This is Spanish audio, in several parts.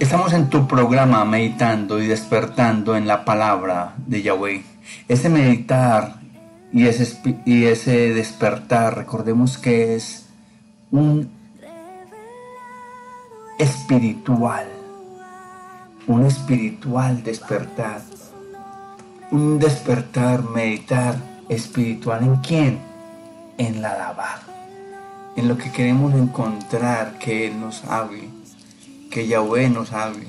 Estamos en tu programa meditando y despertando en la palabra de Yahweh. Ese meditar y ese, y ese despertar, recordemos que es un espiritual, un espiritual despertar, un despertar, meditar espiritual en quién? En la alabar, en lo que queremos encontrar que Él nos hable, que Yahweh nos hable,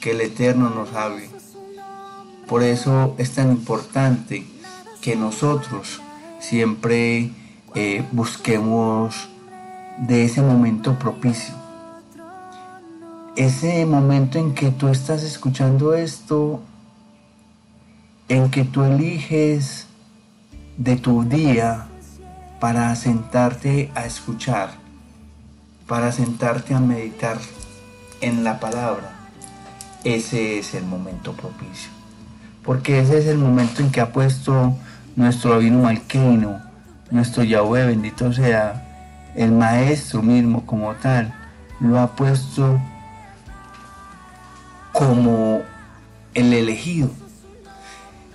que el Eterno nos hable. Por eso es tan importante que nosotros siempre eh, busquemos de ese momento propicio ese momento en que tú estás escuchando esto, en que tú eliges de tu día para sentarte a escuchar, para sentarte a meditar en la palabra, ese es el momento propicio. Porque ese es el momento en que ha puesto nuestro vino malquino, nuestro Yahweh, bendito sea, el Maestro mismo como tal, lo ha puesto como el elegido.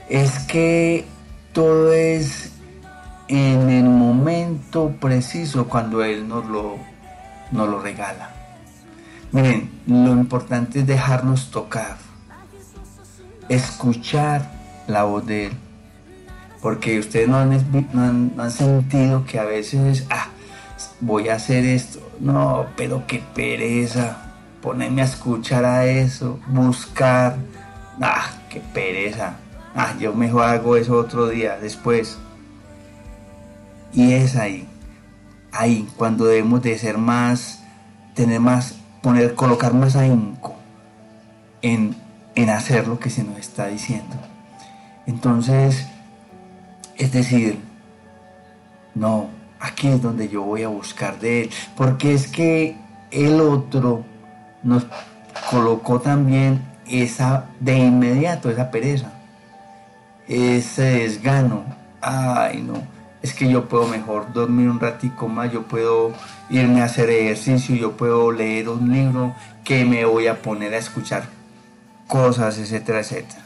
Es que todo es en el momento preciso cuando Él nos lo, nos lo regala. Miren, lo importante es dejarnos tocar, escuchar la voz de Él. Porque ustedes no han, no han sentido que a veces, ah, voy a hacer esto. No, pero qué pereza ponerme a escuchar a eso, buscar. Ah, qué pereza. Ah, yo mejor hago eso otro día, después. Y es ahí, ahí, cuando debemos de ser más, tener más, poner, colocar más ahínco en, en hacer lo que se nos está diciendo. Entonces, es decir, no, aquí es donde yo voy a buscar de él, porque es que el otro nos colocó también esa de inmediato, esa pereza, ese desgano. Ay, no, es que yo puedo mejor dormir un ratico más, yo puedo irme a hacer ejercicio, yo puedo leer un libro que me voy a poner a escuchar cosas, etcétera, etcétera.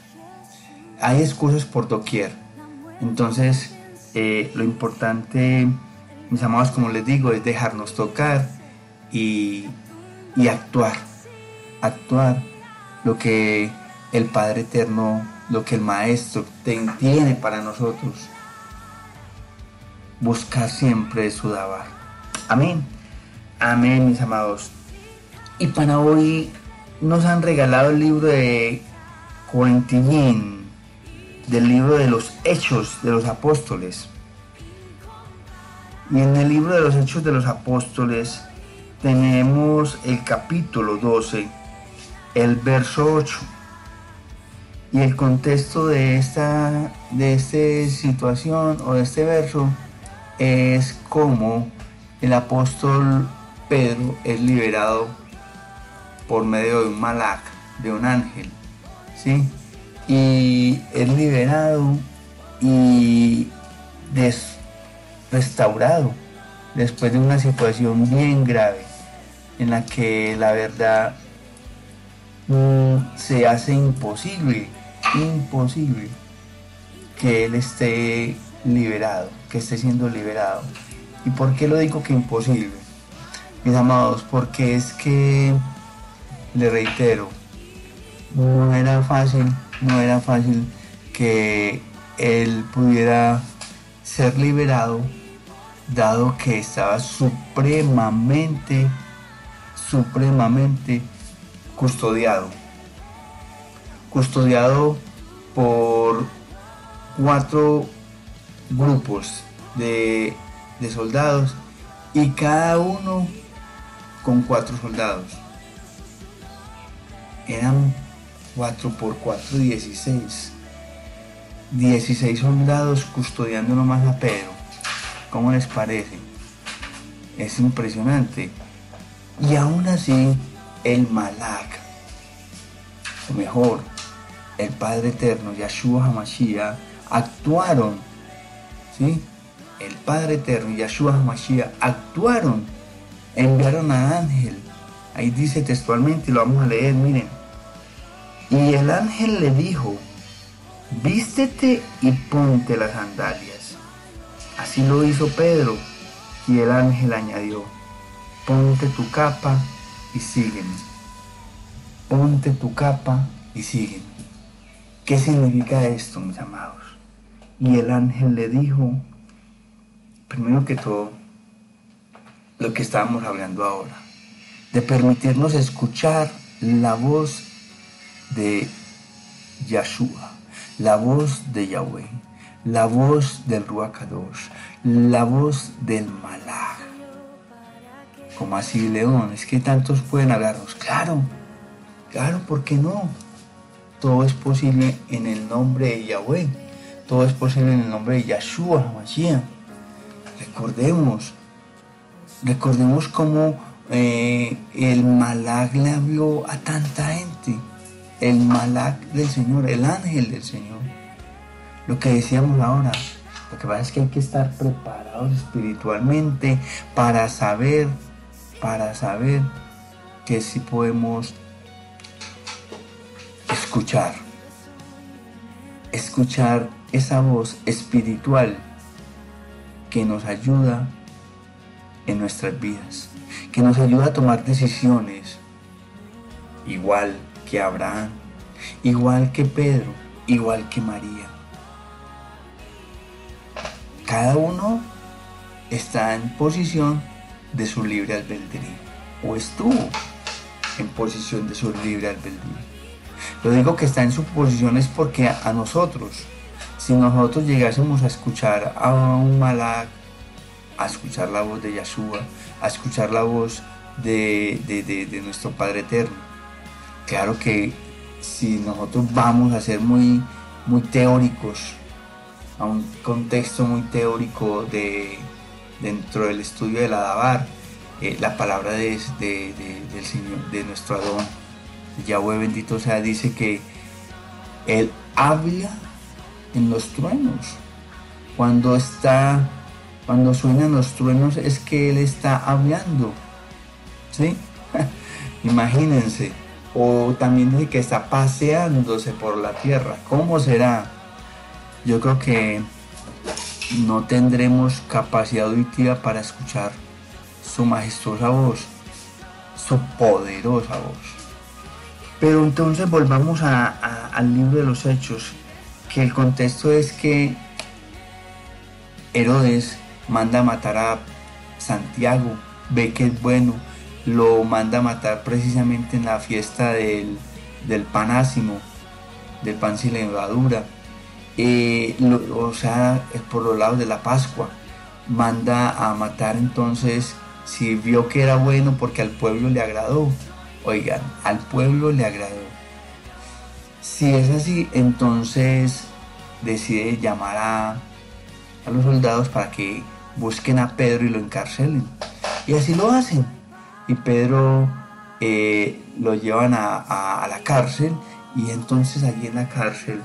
Hay excusas por doquier. Entonces, eh, lo importante, mis amados, como les digo, es dejarnos tocar y, y actuar, actuar lo que el Padre Eterno, lo que el Maestro tiene para nosotros. Buscar siempre su dabar. Amén. Amén, mis amados. Y para hoy nos han regalado el libro de Corintillín, del libro de los Hechos de los Apóstoles. Y en el libro de los Hechos de los Apóstoles tenemos el capítulo 12, el verso 8. Y el contexto de esta, de esta situación o de este verso es como el apóstol Pedro es liberado por medio de un malac, de un ángel, ¿sí? Y es liberado y restaurado después de una situación bien grave en la que la verdad mm, se hace imposible, imposible que él esté liberado, que esté siendo liberado. ¿Y por qué lo digo que imposible? Mis amados, porque es que, le reitero, no era fácil, no era fácil que él pudiera ser liberado, dado que estaba supremamente supremamente custodiado. Custodiado por cuatro grupos de, soldados y cada uno con cuatro soldados. Eran 4 por 4, 16. 16 soldados custodiando nomás a Pedro. ¿Cómo les parece? Es impresionante. Y aún así, el Malak, o mejor, el Padre Eterno, Yahshua HaMashiach, actuaron, El Padre Eterno, Yahshua HaMashiach, actuaron enviaron a ángel. Ahí dice textualmente y lo vamos a leer, miren. Y el ángel le dijo, vístete y ponte las sandalias. Así lo hizo Pedro y el ángel añadió, ponte tu capa y sígueme. Ponte tu capa y sígueme. ¿Qué significa esto, mis amados? Y el ángel le dijo, primero que todo, lo que estábamos hablando ahora, de permitirnos escuchar la voz de Yahshua, la voz de Yahweh, la voz del Ruacados, la voz del Malach. Como así, León? Es que tantos pueden hablarnos. Claro, claro, ¿por qué no? Todo es posible en el nombre de Yahweh. Todo es posible en el nombre de Yahshua, Mashiach. Recordemos, recordemos cómo eh, el Malak le habló a tanta gente. El Malak del Señor, el ángel del Señor. Lo que decíamos ahora, lo que pasa es que hay que estar preparados espiritualmente para saber, para saber que si podemos escuchar, escuchar esa voz espiritual que nos ayuda en nuestras vidas, que nos ayuda a tomar decisiones, igual que Abraham, igual que Pedro, igual que María. Cada uno está en posición de su libre albedrío, o estuvo en posición de su libre albedrío. Lo digo que está en su posición es porque a nosotros, si nosotros llegásemos a escuchar a un malak, a escuchar la voz de Yahshua, a escuchar la voz de, nuestro Padre Eterno, claro que si nosotros vamos a ser muy, muy teóricos, a un contexto muy teórico de, dentro del estudio del Adabar, eh, la palabra de, del Señor, de nuestro Adón, Yahweh bendito sea, dice que Él habla en los truenos. Cuando está, cuando suenan los truenos es que Él está hablando. ¿Sí? Imagínense. O también dice que está paseándose por la tierra. ¿Cómo será? Yo creo que no tendremos capacidad auditiva para escuchar su majestuosa voz, su poderosa voz. Pero entonces volvamos al libro de los hechos, que el contexto es que Herodes manda a matar a Santiago, ve que es bueno, lo manda a matar precisamente en la fiesta del, del panásimo, del pan sin levadura, eh, o sea, por los lados de la Pascua, manda a matar entonces, si vio que era bueno porque al pueblo le agradó, Oigan, al pueblo le agradó. Si es así, entonces decide llamar a, los soldados para que busquen a Pedro y lo encarcelen. Y así lo hacen. Y Pedro eh, lo llevan a, la cárcel y entonces allí en la cárcel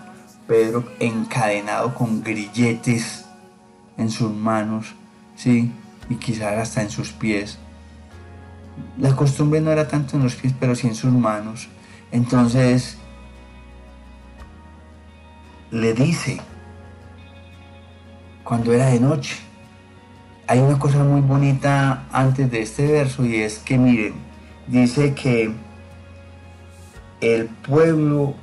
Pedro encadenado con grilletes en sus manos, ¿sí? Y quizás hasta en sus pies la costumbre no era tanto en los pies, pero sí en sus manos. Entonces le dice, cuando era de noche, hay una cosa muy bonita antes de este verso y es que miren, dice que el pueblo,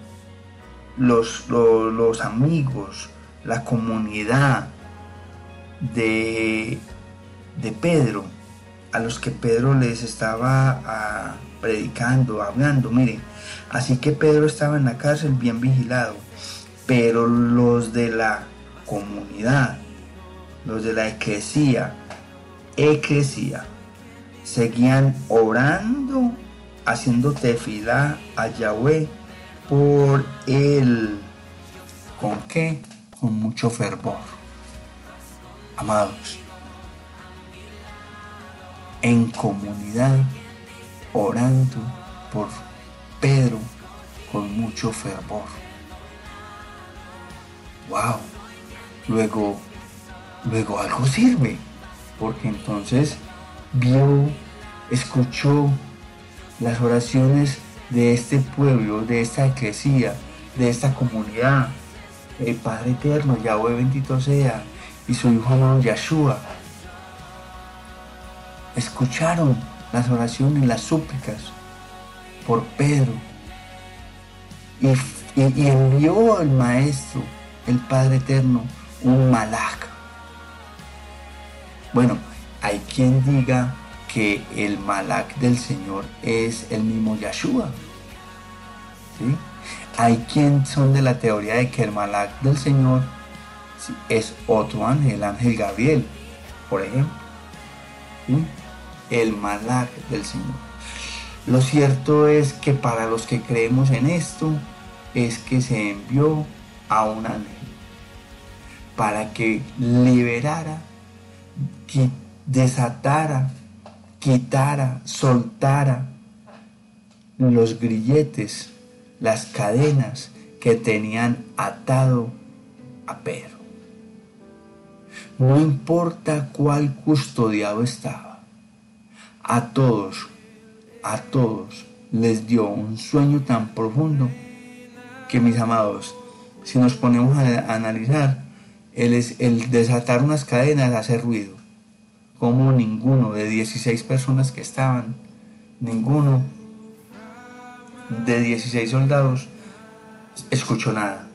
los, los, amigos, la comunidad de, de Pedro, a los que Pedro les estaba ah, predicando, hablando. Miren, así que Pedro estaba en la cárcel bien vigilado, pero los de la comunidad, los de la eclesía, eclesía, seguían orando, haciendo tefilá a Yahweh por él. ¿Con qué? Con mucho fervor. Amados, en comunidad, orando por Pedro con mucho fervor. ¡Wow! Luego, luego algo sirve, porque entonces vio escuchó las oraciones de este pueblo, de esta eclesía, de esta comunidad. El Padre Eterno, Yahweh bendito sea, y su Hijo amado Yahshua. Escucharon las oraciones, las súplicas por Pedro. Y, y envió al Maestro, el Padre Eterno, un malak. Bueno, hay quien diga que el malak del Señor es el mismo Yahshua. ¿sí? Hay quien son de la teoría de que el malak del Señor es otro ángel, el ángel Gabriel, por ejemplo. El malak del Señor. Lo cierto es que para los que creemos en esto, es que se envió a un ángel para que liberara, desatara, quitara, soltara los grilletes, las cadenas que tenían atado a Pedro. No importa cuál custodiado estaba, a todos, a todos les dio un sueño tan profundo que mis amados, si nos ponemos a analizar, el, desatar unas cadenas hace ruido. Como ninguno de 16 personas que estaban, ninguno de 16 soldados escuchó nada.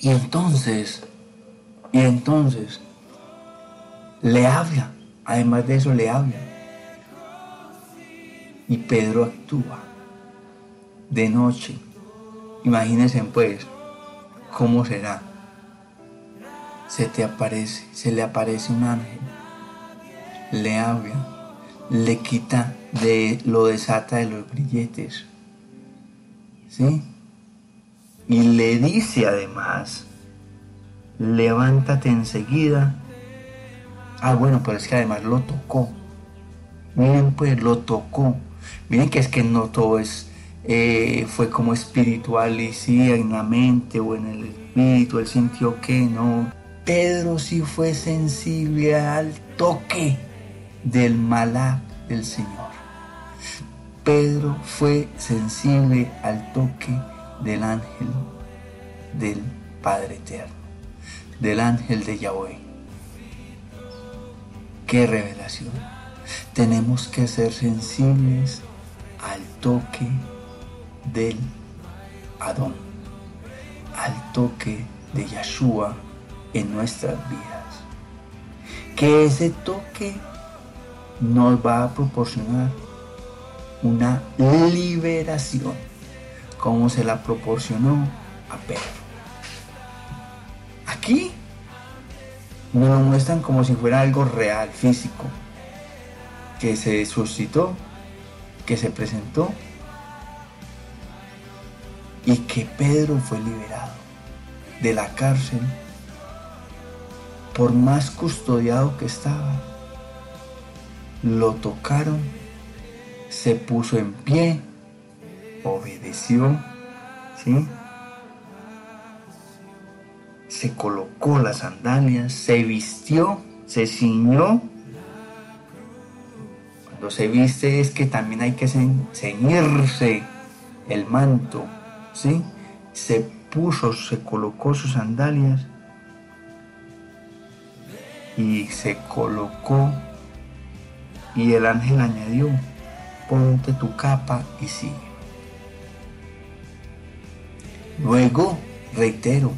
Y entonces, y entonces, le habla, además de eso le habla. Y Pedro actúa de noche. Imagínense pues, ¿cómo será? Se te aparece, se le aparece un ángel, le habla, le quita, de, lo desata de los grilletes, ¿sí? Y le dice además, levántate enseguida. Ah, bueno, pero es que además lo tocó. Miren, pues lo tocó. Miren que es que no todo es eh, fue como espiritual y sí, en la mente o en el espíritu, él sintió que no. Pedro sí fue sensible al toque del malá del Señor. Pedro fue sensible al toque del ángel del Padre Eterno, del ángel de Yahweh. Qué revelación. Tenemos que ser sensibles al toque del Adón, al toque de Yahshua en nuestras vidas. Que ese toque nos va a proporcionar una liberación, como se la proporcionó a Pedro. Aquí nos lo muestran como si fuera algo real, físico, que se suscitó, que se presentó y que Pedro fue liberado de la cárcel por más custodiado que estaba. Lo tocaron, se puso en pie, obedeció, ¿sí? Se colocó las sandalias, se vistió, se ciñó. Cuando se viste es que también hay que ceñirse el manto ¿sí? Se puso, se colocó sus sandalias y se colocó y el ángel añadió, ponte tu capa y sigue. Luego, reitero,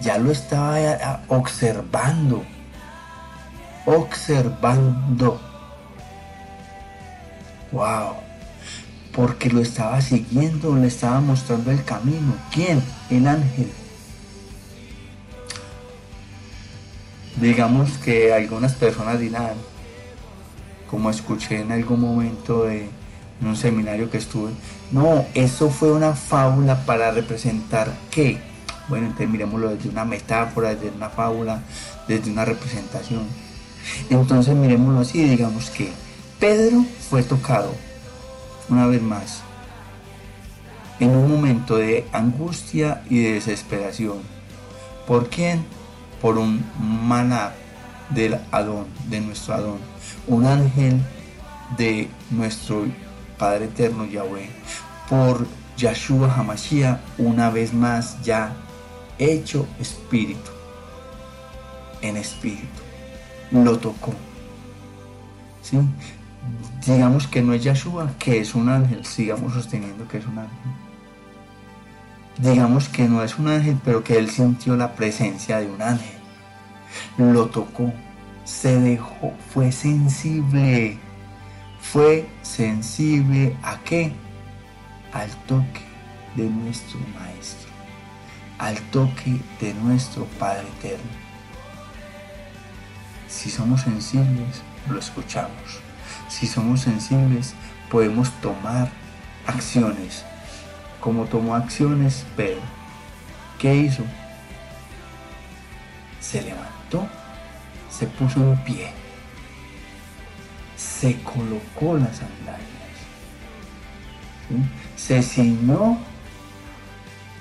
ya lo estaba observando, observando. Wow porque lo estaba siguiendo, le estaba mostrando el camino. ¿Quién? El ángel. Digamos que algunas personas dirán, como escuché en algún momento de un seminario que estuve, no, eso fue una fábula para representar qué. Bueno, entonces miremoslo desde una metáfora, desde una fábula, desde una representación. Entonces miremoslo así, digamos que Pedro fue tocado una vez más, en un momento de angustia y de desesperación. ¿Por quién? Por un maná del Adón, de nuestro Adón, un ángel de nuestro Padre Eterno Yahweh, por Yahshua Hamashiach, una vez más ya hecho espíritu, en espíritu, lo tocó. ¿Sí? Digamos que no es Yahshua, que es un ángel, sigamos sosteniendo que es un ángel. Digamos que no es un ángel, pero que él sintió la presencia de un ángel. Lo tocó, se dejó, fue sensible. Fue sensible a qué? Al toque de nuestro Maestro, al toque de nuestro Padre Eterno. Si somos sensibles, lo escuchamos. Si somos sensibles, podemos tomar acciones, como tomó acciones Pedro. ¿Qué hizo? Se levantó, se puso en pie, se colocó las sandalias, se ciñó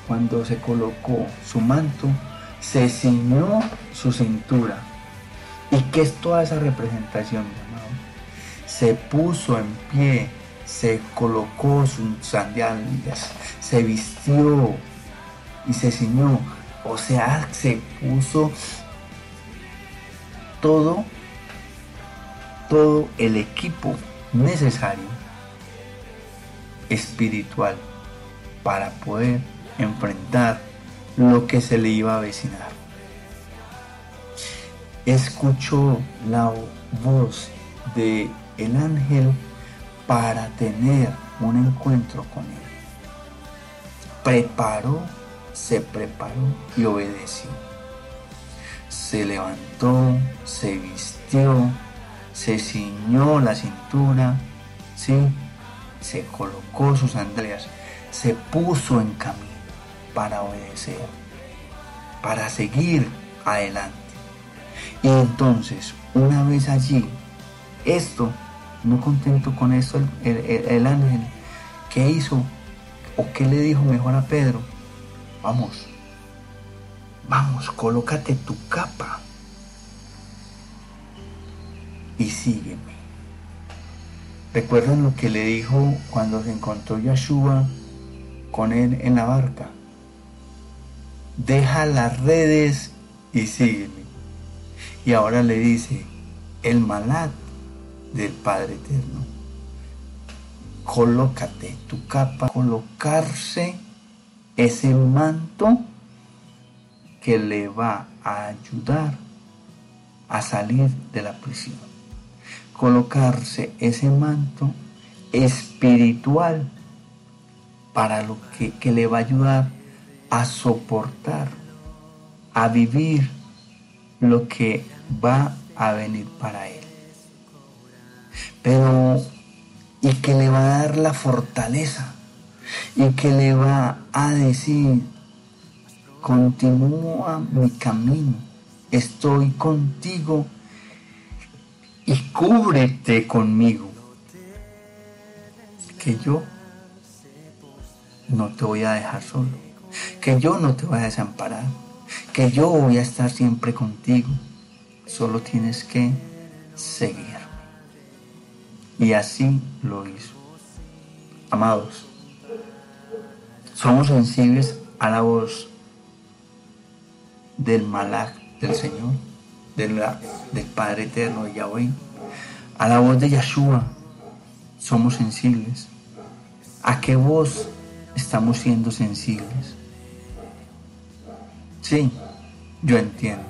cuando se colocó su manto, se ciñó su cintura. ¿Y qué es toda esa representación, Se puso en pie, se colocó sus sandalias, se vistió y se ciñó. O sea, se puso todo, todo el equipo necesario espiritual para poder enfrentar lo que se le iba a avecinar. Escuchó la voz de el ángel para tener un encuentro con él. Preparó, se preparó y obedeció. Se levantó, se vistió, se ciñó la cintura, ¿sí? se colocó sus sandalias, se puso en camino para obedecer, para seguir adelante. Y entonces, una vez allí, esto, no contento con esto, el, ángel, ¿qué hizo? ¿O qué le dijo mejor a Pedro? Vamos, vamos, colócate tu capa y sígueme. ¿Recuerdan lo que le dijo cuando se encontró Yahshua con él en la barca? deja las redes y sígueme. Y ahora le dice, el malat del Padre Eterno. Colócate tu capa, colocarse ese manto que le va a ayudar a salir de la prisión. Colocarse ese manto espiritual para lo que, que le va a ayudar a soportar, a vivir lo que va a venir para él. Pero, y que le va a dar la fortaleza, y que le va a decir, continúa mi camino, estoy contigo y cúbrete conmigo, que yo no te voy a dejar solo que yo no te voy a desamparar, que yo voy a estar siempre contigo. Solo tienes que seguirme. Y así lo hizo. Amados, somos sensibles a la voz del Malak del Señor, del, Padre Eterno de Yahweh, a la voz de Yahshua. Somos sensibles. ¿A qué voz estamos siendo sensibles? Sí, yo entiendo.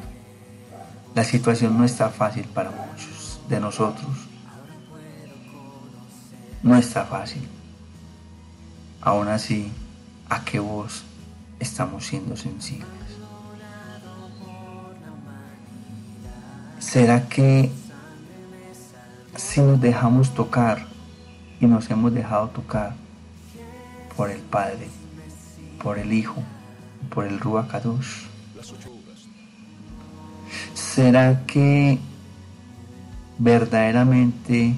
La situación no está fácil para muchos de nosotros. No está fácil. Aún así, ¿a qué voz estamos siendo sensibles? ¿Será que si nos dejamos tocar y nos hemos dejado tocar por el Padre, por el Hijo, por el Ruach ¿Será que verdaderamente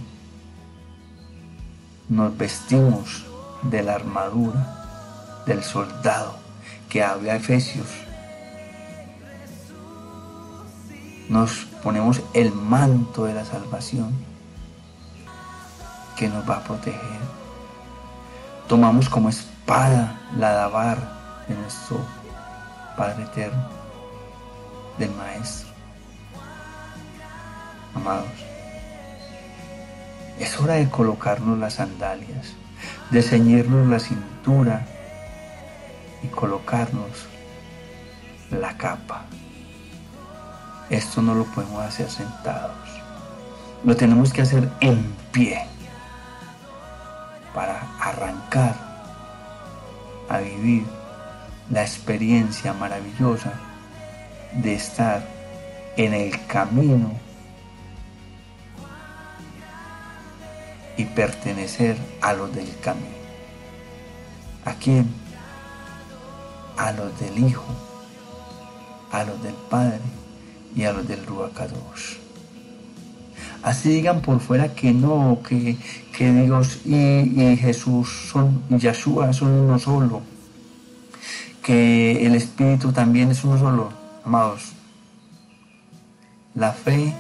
nos vestimos de la armadura del soldado que habla Efesios? nos ponemos el manto de la salvación que nos va a proteger. Tomamos como espada la dabar de nuestro Padre Eterno, del Maestro. Amados, es hora de colocarnos las sandalias, de ceñirnos la cintura y colocarnos la capa. Esto no lo podemos hacer sentados. Lo tenemos que hacer en pie para arrancar a vivir la experiencia maravillosa de estar en el camino y pertenecer a los del camino. ¿A quién? A los del Hijo, a los del Padre y a los del Ruacados. Así digan por fuera que no, que, que Dios y, Jesús son, y son uno solo, que el Espíritu también es uno solo, amados. La fe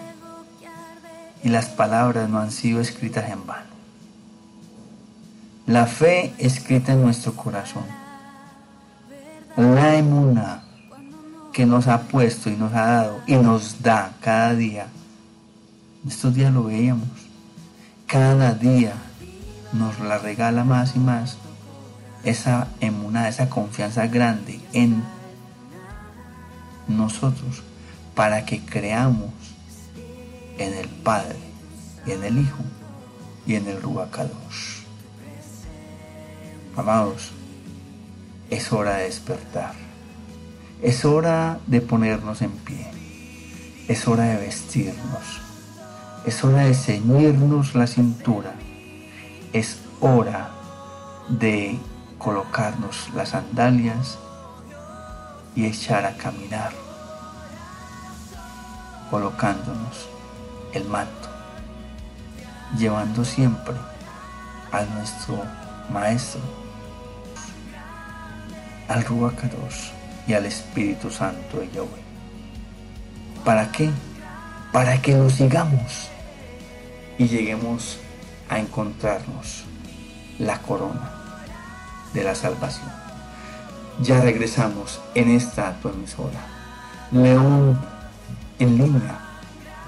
y las palabras no han sido escritas en vano. La fe escrita en nuestro corazón. La emuna que nos ha puesto y nos ha dado y nos da cada día. Estos días lo veíamos. Cada día nos la regala más y más esa emunada, esa confianza grande en nosotros para que creamos en el Padre y en el Hijo y en el Ruacados. Amados, es hora de despertar. Es hora de ponernos en pie. Es hora de vestirnos. Es hora de ceñirnos la cintura. Es hora de colocarnos las sandalias y echar a caminar, colocándonos el manto, llevando siempre a nuestro Maestro, al Ruacados y al Espíritu Santo de Yahweh. ¿Para qué? Para que nos sigamos y lleguemos a encontrarnos la corona de la salvación. Ya regresamos en esta tu emisora, León en línea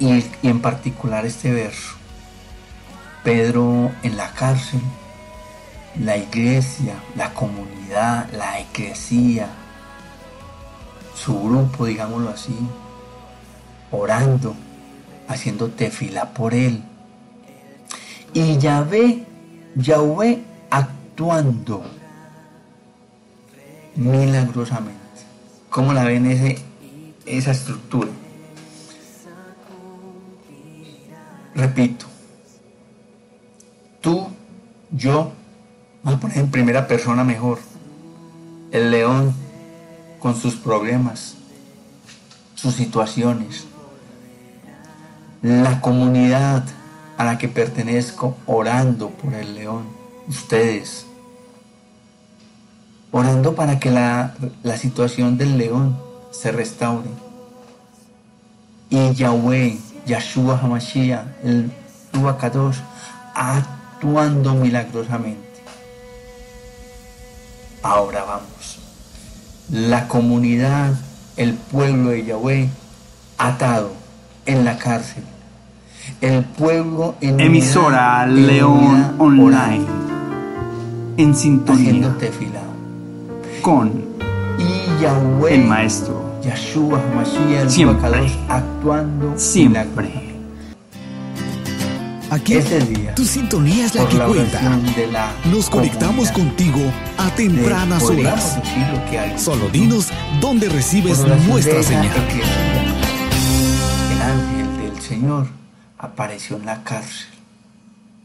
y, en particular este verso. Pedro en la cárcel, la iglesia, la comunidad, la eclesía, su grupo, digámoslo así, orando, haciendo tefila por él. Y Yahvé, Yahvé actuando milagrosamente. ¿Cómo la ven ese, esa estructura? Repito, tú, yo, vamos a poner en primera persona mejor. El león con sus problemas, sus situaciones. La comunidad a la que pertenezco orando por el león. Ustedes, orando para que la, situación del león se restaure. Y Yahweh, Yahshua Hamashiach, el Ruach actuando milagrosamente. Ahora vamos. La comunidad, el pueblo de Yahweh, atado en la cárcel. El pueblo en emisora León Online en sintonía con el Maestro. Yahshua siempre actuando siempre. Aquí día, tu sintonía es la que cuenta. Nos conectamos contigo a tempranas horas. Solo dinos dónde recibes nuestra señal. El ángel del Señor apareció en la cárcel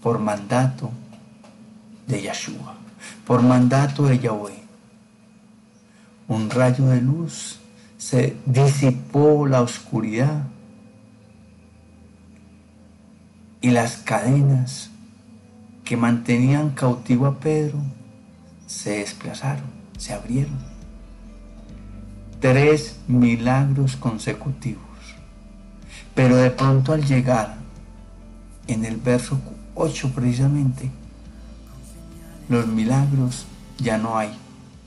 por mandato de Yahshua, por mandato de Yahweh. Un rayo de luz se disipó la oscuridad y las cadenas que mantenían cautivo a Pedro se desplazaron, se abrieron. Tres milagros consecutivos. Pero de pronto al llegar en el verso 8 precisamente, los milagros ya no hay,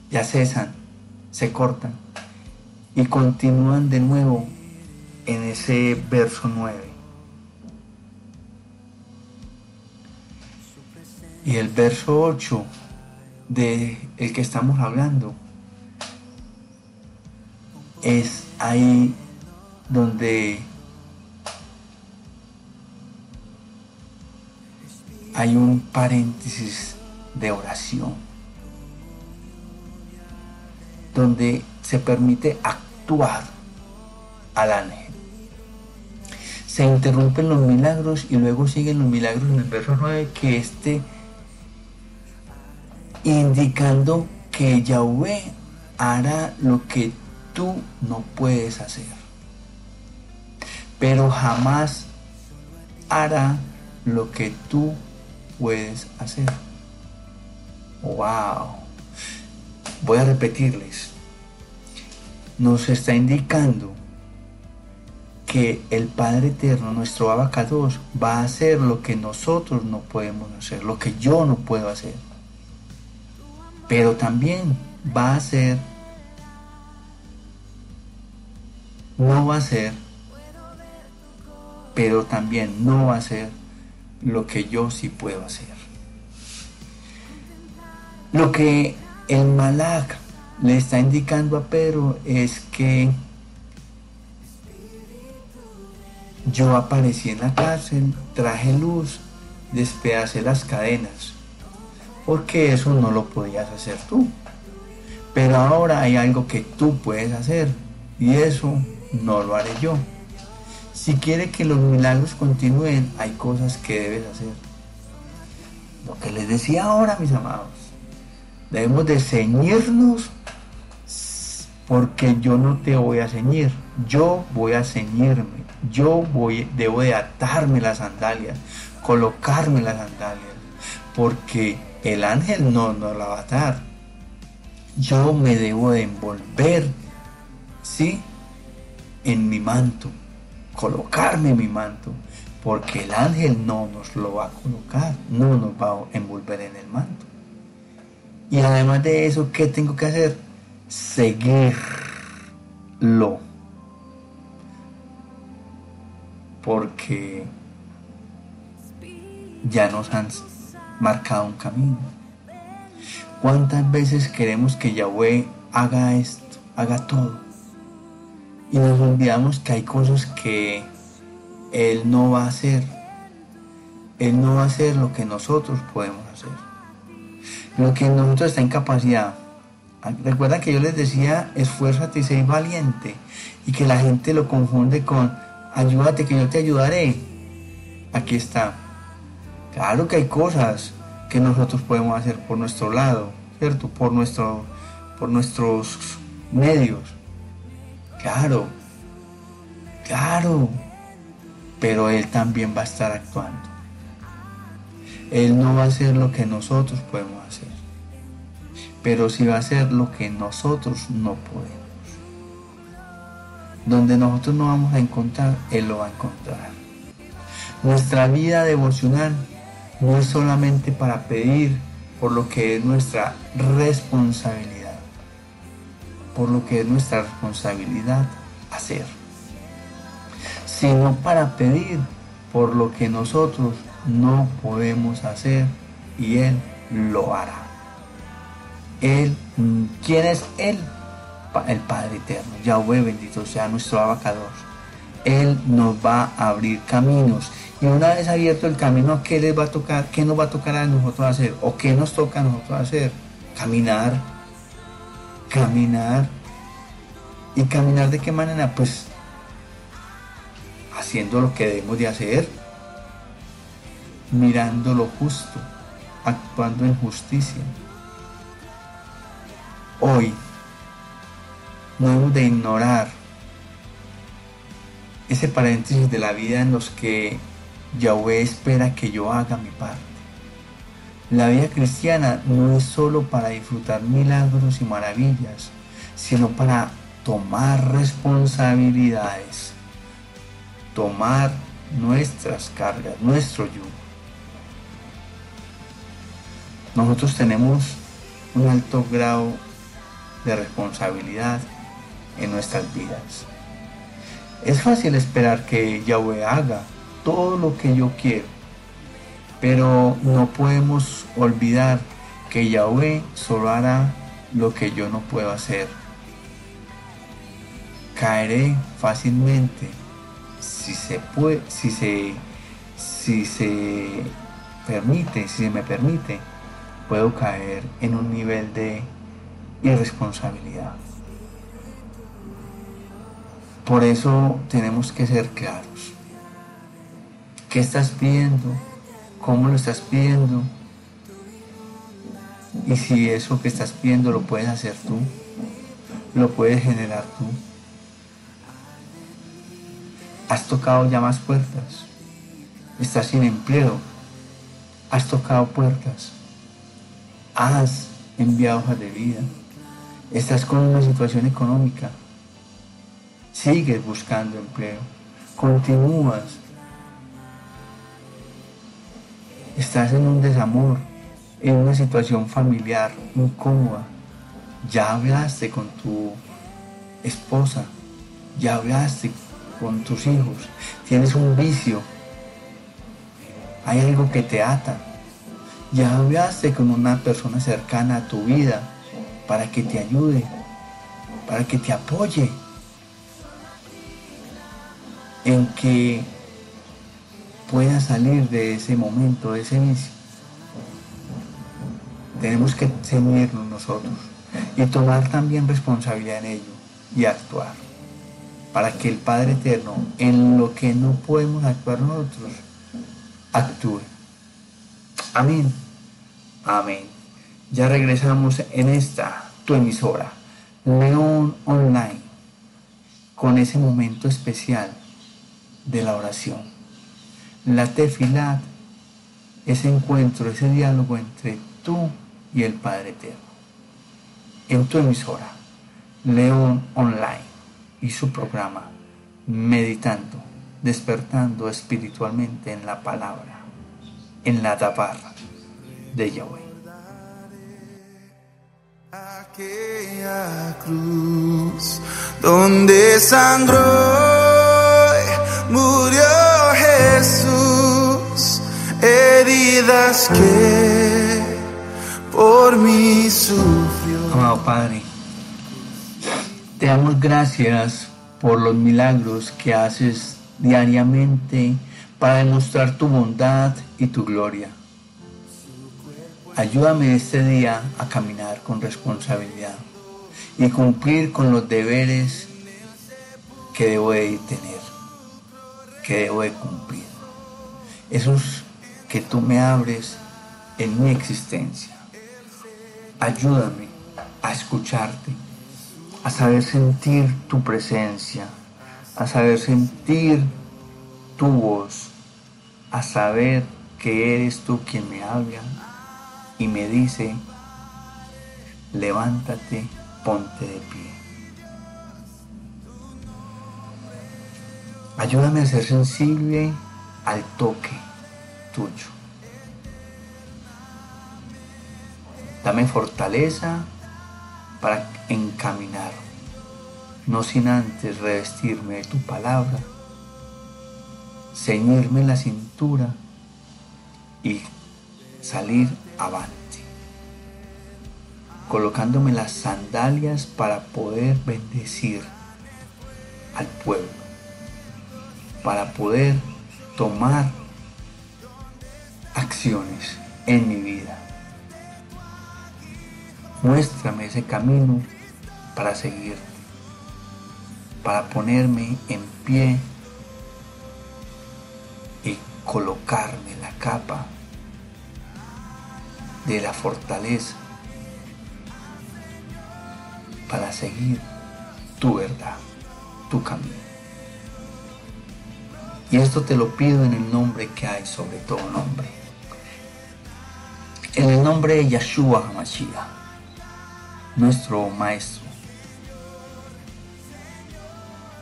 ya cesan, se cortan y continúan de nuevo en ese verso 9. Y el verso 8 de el que estamos hablando es ahí donde hay un paréntesis de oración, donde se permite actuar al ángel. Se interrumpen los milagros y luego siguen los milagros en el verso 9 que este indicando que Yahweh hará lo que tú no puedes hacer. Pero jamás hará lo que tú puedes hacer. ¡Wow! Voy a repetirles. Nos está indicando que el Padre Eterno, nuestro abacados, va a hacer lo que nosotros no podemos hacer, lo que yo no puedo hacer. Pero también va a hacer, no va a ser, pero también no va a ser lo que yo sí puedo hacer. Lo que el Malak le está indicando a Pedro es que yo aparecí en la cárcel, traje luz, despedacé las cadenas, porque eso no lo podías hacer tú. Pero ahora hay algo que tú puedes hacer y eso no lo haré yo. Si quiere que los milagros continúen, hay cosas que debes hacer. Lo que les decía ahora, mis amados, debemos de ceñirnos porque yo no te voy a ceñir, yo voy a ceñirme, yo voy, debo de atarme las sandalias, colocarme las sandalias, porque el ángel no nos la va a atar. Yo me debo de envolver, ¿sí? En mi manto colocarme mi manto, porque el ángel no nos lo va a colocar, no nos va a envolver en el manto. Y además de eso, ¿qué tengo que hacer? Seguirlo. Porque ya nos han marcado un camino. ¿Cuántas veces queremos que Yahweh haga esto, haga todo? y nos olvidamos que hay cosas que Él no va a hacer. Él no va a hacer lo que nosotros podemos. Lo que nosotros está en capacidad. Recuerdan que yo les decía, esfuérzate y sé valiente. Y que la gente lo confunde con, ayúdate que yo te ayudaré. Aquí está. Claro que hay cosas que nosotros podemos hacer por nuestro lado, ¿cierto? Por, nuestro, por nuestros medios Claro, claro, pero Él también va a estar actuando. Él no va a hacer lo que nosotros podemos hacer, pero sí va a hacer lo que nosotros no podemos. Donde nosotros no vamos a encontrar, Él lo va a encontrar. Nuestra vida devocional no es solamente para pedir por lo que es nuestra responsabilidad por lo que es nuestra responsabilidad hacer, sino para pedir por lo que nosotros no podemos hacer y Él lo hará. Él, ¿quién es Él? El Padre Eterno, Yahweh bendito sea nuestro abacador. Él nos va a abrir caminos. Y una vez abierto el camino, ¿qué les va a tocar? ¿Qué nos va a tocar a nosotros hacer? ¿O qué nos toca a nosotros hacer? Caminar caminar. ¿Y caminar de qué manera? Pues haciendo lo que debemos de hacer, mirando lo justo, actuando en justicia. Hoy no hemos de ignorar ese paréntesis de la vida en los que Yahweh espera que yo haga mi parte. La vida cristiana no es solo para disfrutar milagros y maravillas, sino para tomar responsabilidades, tomar nuestras cargas, nuestro yugo. Nosotros tenemos un alto grado de responsabilidad en nuestras vidas. Es fácil esperar que Yahweh haga todo lo que yo quiero, pero no podemos olvidar que Yahweh solo hará lo que yo no puedo hacer. Caeré fácilmente si se puede, si se, si se permite, si se me permite, puedo caer en un nivel de irresponsabilidad. Por eso tenemos que ser claros. ¿Qué estás pidiendo? ¿Cómo lo estás pidiendo? Y si eso que estás pidiendo lo puedes hacer tú, lo puedes generar tú. Has tocado ya más puertas. Estás sin empleo. Has tocado puertas. Has enviado hojas de vida. Estás con una situación económica. Sigues buscando empleo, continúas, estás en un desamor, en una situación familiar incómoda, ya hablaste con tu esposa, ya hablaste con tus hijos, tienes un vicio, hay algo que te ata, ya hablaste con una persona cercana a tu vida para que te ayude, para que te apoye en que pueda salir de ese momento, de ese vicio. Tenemos que ceñirnos nosotros y tomar también responsabilidad en ello y actuar para que el Padre Eterno, en lo que no podemos actuar nosotros, actúe. Amén. Amén. Ya regresamos en esta, tu emisora, León Online, con ese momento especial de la oración. La tefilat, ese encuentro, ese diálogo entre tú y el Padre Eterno. En tu emisora, León Online y su programa, meditando, despertando espiritualmente en la palabra, en la tabarra de Yahweh. Aquella cruz donde sangró murió Jesús, heridas que por mí sufrió. Amado Padre, te damos gracias por los milagros que haces diariamente para demostrar tu bondad y tu gloria. Ayúdame este día a caminar con responsabilidad y cumplir con los deberes que debo de tener que debo de cumplir. Esos que tú me abres en mi existencia. Ayúdame a escucharte, a saber sentir tu presencia, a saber sentir tu voz, a saber que eres tú quien me habla y me dice, levántate, ponte de pie. Ayúdame a ser sensible al toque tuyo. Dame fortaleza para encaminar, no sin antes revestirme de tu palabra, ceñirme la cintura y salir avante, colocándome las sandalias para poder bendecir al pueblo para poder tomar acciones en mi vida. Muéstrame ese camino para seguir, para ponerme en pie y colocarme la capa de la fortaleza para seguir tu verdad, tu camino. Y esto te lo pido en el nombre que hay sobre todo nombre. En el nombre de Yahshua HaMashiach, nuestro Maestro.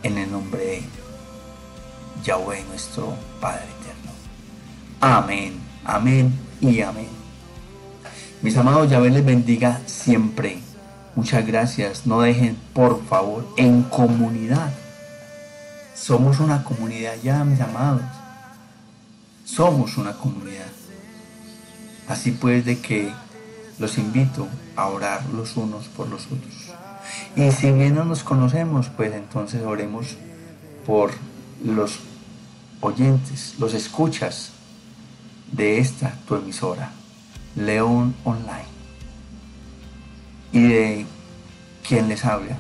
En el nombre de Yahweh, nuestro Padre Eterno. Amén, amén y amén. Mis amados, Yahweh les bendiga siempre. Muchas gracias. No dejen, por favor, en comunidad. Somos una comunidad ya, mis amados. Somos una comunidad. Así pues de que los invito a orar los unos por los otros. Y si bien no nos conocemos, pues entonces oremos por los oyentes, los escuchas de esta tu emisora, León Online. Y de quien les habla,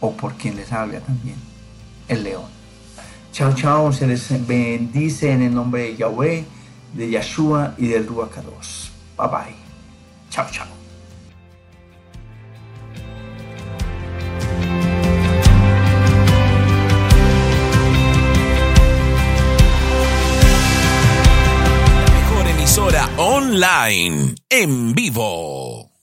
o por quien les habla también, el león. Chao, chao, se les bendice en el nombre de Yahweh, de Yahshua y del Ruach Bye bye. Chao, chao. Online, en vivo.